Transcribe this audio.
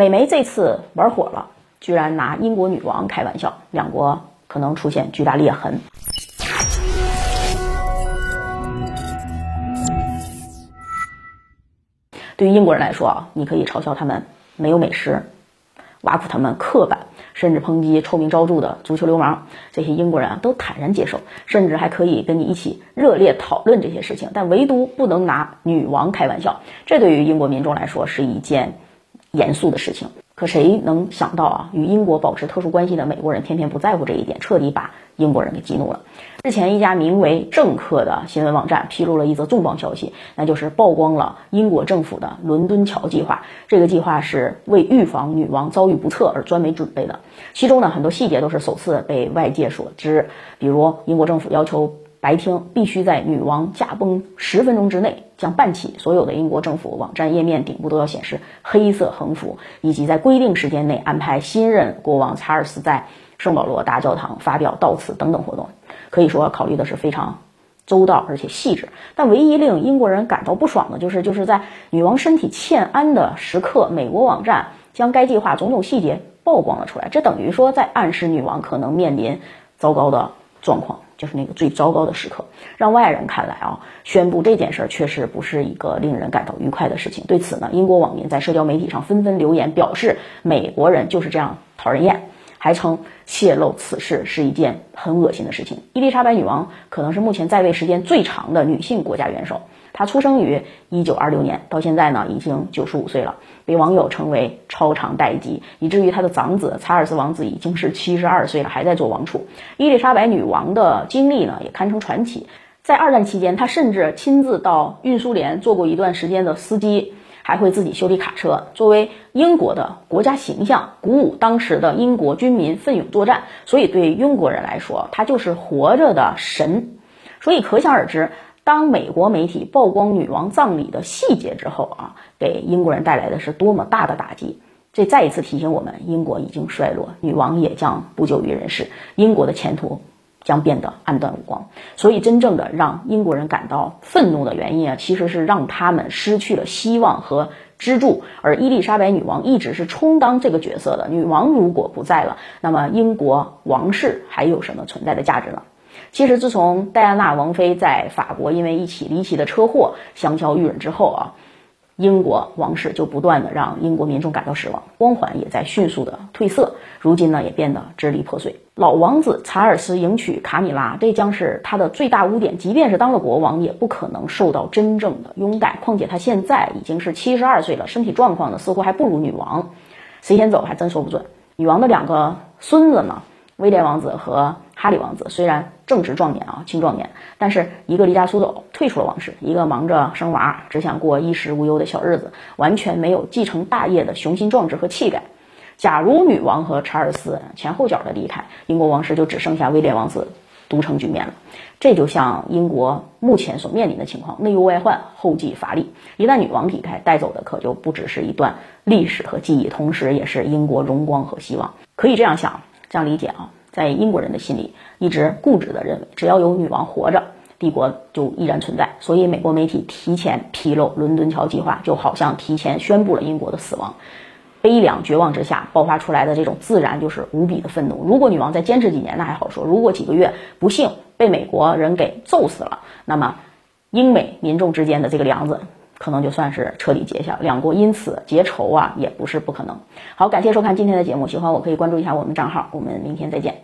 美媒这次玩火了，居然拿英国女王开玩笑，两国可能出现巨大裂痕。对于英国人来说啊，你可以嘲笑他们没有美食，挖苦他们刻板，甚至抨击臭名昭著的足球流氓，这些英国人啊都坦然接受，甚至还可以跟你一起热烈讨论这些事情。但唯独不能拿女王开玩笑，这对于英国民众来说是一件严肃的事情。可谁能想到啊，与英国保持特殊关系的美国人偏偏不在乎这一点，彻底把英国人给激怒了。日前，一家名为“政客”的新闻网站披露了一则重磅消息，那就是曝光了英国政府的伦敦桥计划。这个计划是为预防女王遭遇不测而专门准备的，其中呢很多细节都是首次被外界所知，比如英国政府要求。白厅必须在女王驾崩十分钟之内将办起，所有的英国政府网站页面顶部都要显示黑色横幅，以及在规定时间内安排新任国王查尔斯在圣保罗大教堂发表悼词等等活动。可以说考虑的是非常周到而且细致。但唯一令英国人感到不爽的就是，就是在女王身体欠安的时刻，美国网站将该计划种种细节曝光了出来，这等于说在暗示女王可能面临糟糕的状况。就是那个最糟糕的时刻，让外人看来啊，宣布这件事儿确实不是一个令人感到愉快的事情。对此呢，英国网民在社交媒体上纷纷留言，表示美国人就是这样讨人厌。还称泄露此事是一件很恶心的事情。伊丽莎白女王可能是目前在位时间最长的女性国家元首。他出生于一九二六年，到现在呢已经九十五岁了，被网友称为超长待机，以至于他的长子查尔斯王子已经是七十二岁了，还在做王储。伊丽莎白女王的经历呢也堪称传奇。在二战期间，她甚至亲自到运输连做过一段时间的司机。还会自己修理卡车，作为英国的国家形象，鼓舞当时的英国军民奋勇作战。所以对英国人来说，他就是活着的神。所以可想而知，当美国媒体曝光女王葬礼的细节之后啊，给英国人带来的是多么大的打击。这再一次提醒我们，英国已经衰落，女王也将不久于人世，英国的前途。将变得暗淡无光，所以真正的让英国人感到愤怒的原因啊，其实是让他们失去了希望和支柱。而伊丽莎白女王一直是充当这个角色的。女王如果不在了，那么英国王室还有什么存在的价值呢？其实，自从戴安娜王妃在法国因为一起离奇的车祸香消玉殒之后啊。英国王室就不断的让英国民众感到失望，光环也在迅速的褪色，如今呢也变得支离破碎。老王子查尔斯迎娶卡米拉，这将是他的最大污点，即便是当了国王，也不可能受到真正的拥戴。况且他现在已经是七十二岁了，身体状况呢似乎还不如女王，谁先走还真说不准。女王的两个孙子呢？威廉王子和哈里王子虽然正值壮年啊，青壮年，但是一个离家出走，退出了王室；一个忙着生娃，只想过衣食无忧的小日子，完全没有继承大业的雄心壮志和气概。假如女王和查尔斯前后脚的离开，英国王室就只剩下威廉王子独撑局面了。这就像英国目前所面临的情况：内忧外患，后继乏力。一旦女王离开，带走的可就不只是一段历史和记忆，同时也是英国荣光和希望。可以这样想。这样理解啊，在英国人的心里，一直固执地认为，只要有女王活着，帝国就依然存在。所以，美国媒体提前披露伦敦桥计划，就好像提前宣布了英国的死亡。悲凉绝望之下爆发出来的这种自然就是无比的愤怒。如果女王再坚持几年，那还好说；如果几个月不幸被美国人给揍死了，那么英美民众之间的这个梁子。可能就算是彻底结下，两国因此结仇啊，也不是不可能。好，感谢收看今天的节目，喜欢我可以关注一下我们账号，我们明天再见。